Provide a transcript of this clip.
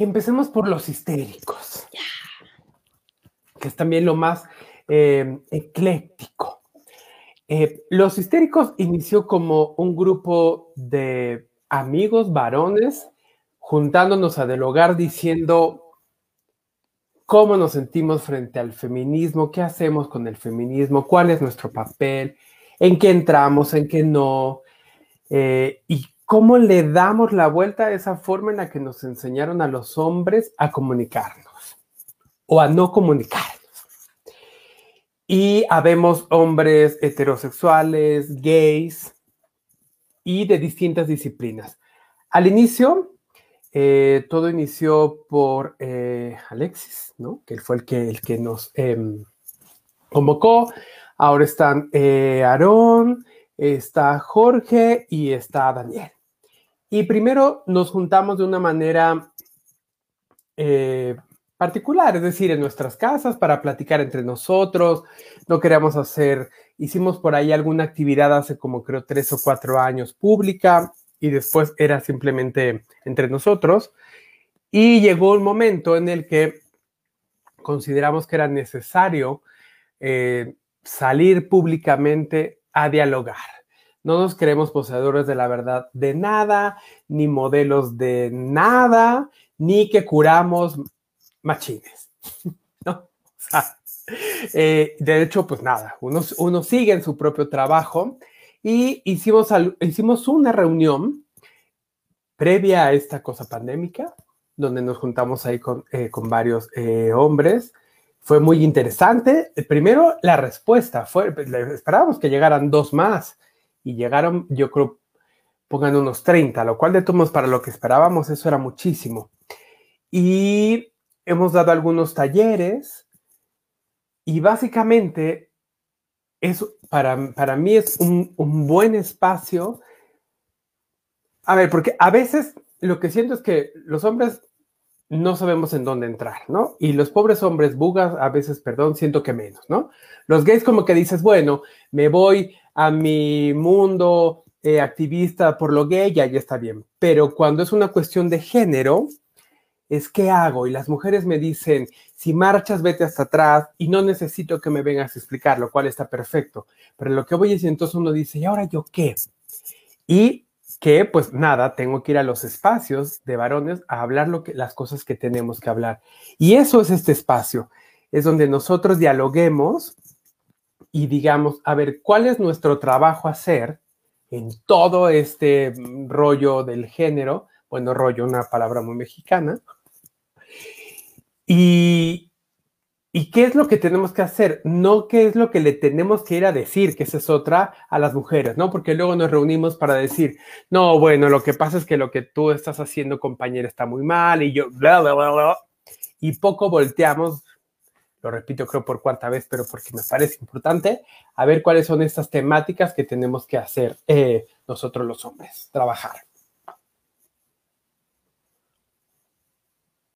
Empecemos por los histéricos, que es también lo más eh, ecléctico. Eh, los histéricos inició como un grupo de amigos varones juntándonos a dialogar diciendo cómo nos sentimos frente al feminismo, qué hacemos con el feminismo, cuál es nuestro papel, en qué entramos, en qué no, eh, y cómo le damos la vuelta a esa forma en la que nos enseñaron a los hombres a comunicarnos o a no comunicarnos. Y habemos hombres heterosexuales, gays y de distintas disciplinas. Al inicio, eh, todo inició por eh, Alexis. Que fue el que, el que nos em, convocó. Ahora están eh, Aarón, está Jorge y está Daniel. Y primero nos juntamos de una manera particular, es decir, en nuestras casas para platicar entre nosotros. No queríamos hacer, hicimos por ahí alguna actividad hace como creo tres o cuatro años pública y después era simplemente entre nosotros. Y llegó un momento en el que consideramos que era necesario eh, salir públicamente a dialogar. No nos creemos poseedores de la verdad de nada, ni modelos de nada, ni que curamos machines. ¿no? Eh, de hecho, pues nada, uno, sigue en su propio trabajo y hicimos, hicimos una reunión previa a esta cosa pandémica, donde nos juntamos ahí con, eh, varios eh, hombres. Fue muy interesante. Primero, la respuesta fue, esperábamos que llegaran dos más y llegaron, yo creo, pongan unos 30, lo cual de todos para lo que esperábamos, eso era muchísimo. Y hemos dado algunos talleres y básicamente eso para, para mí es un, un, buen espacio. A ver, porque a veces lo que siento es que los hombres no sabemos en dónde entrar, ¿no? Y los pobres hombres bugas, a veces, perdón, siento que menos, ¿no? Los gays como que dices, bueno, me voy a mi mundo eh, activista por lo gay, ya, ya está bien. Pero cuando es una cuestión de género, es qué hago. Y las mujeres me dicen, si marchas, vete hasta atrás y no necesito que me vengas a explicar, lo cual está perfecto. Pero lo que voy es, entonces uno dice, ¿y ahora yo qué? Y que, pues nada, tengo que ir a los espacios de varones a hablar lo que, las cosas que tenemos que hablar. Y eso es este espacio, es donde nosotros dialoguemos y digamos, a ver, ¿cuál es nuestro trabajo hacer en todo este rollo del género? Bueno, rollo, una palabra muy mexicana, y, qué es lo que tenemos que hacer? No qué es lo que le tenemos que ir a decir, que esa es otra, a las mujeres, ¿no? Porque luego nos reunimos para decir, no, bueno, lo que pasa es que lo que tú estás haciendo, compañera, está muy mal y yo, bla, bla, bla, bla. Y poco volteamos, lo repito creo por cuarta vez, pero porque me parece importante, a ver cuáles son estas temáticas que tenemos que hacer eh, nosotros los hombres, trabajar.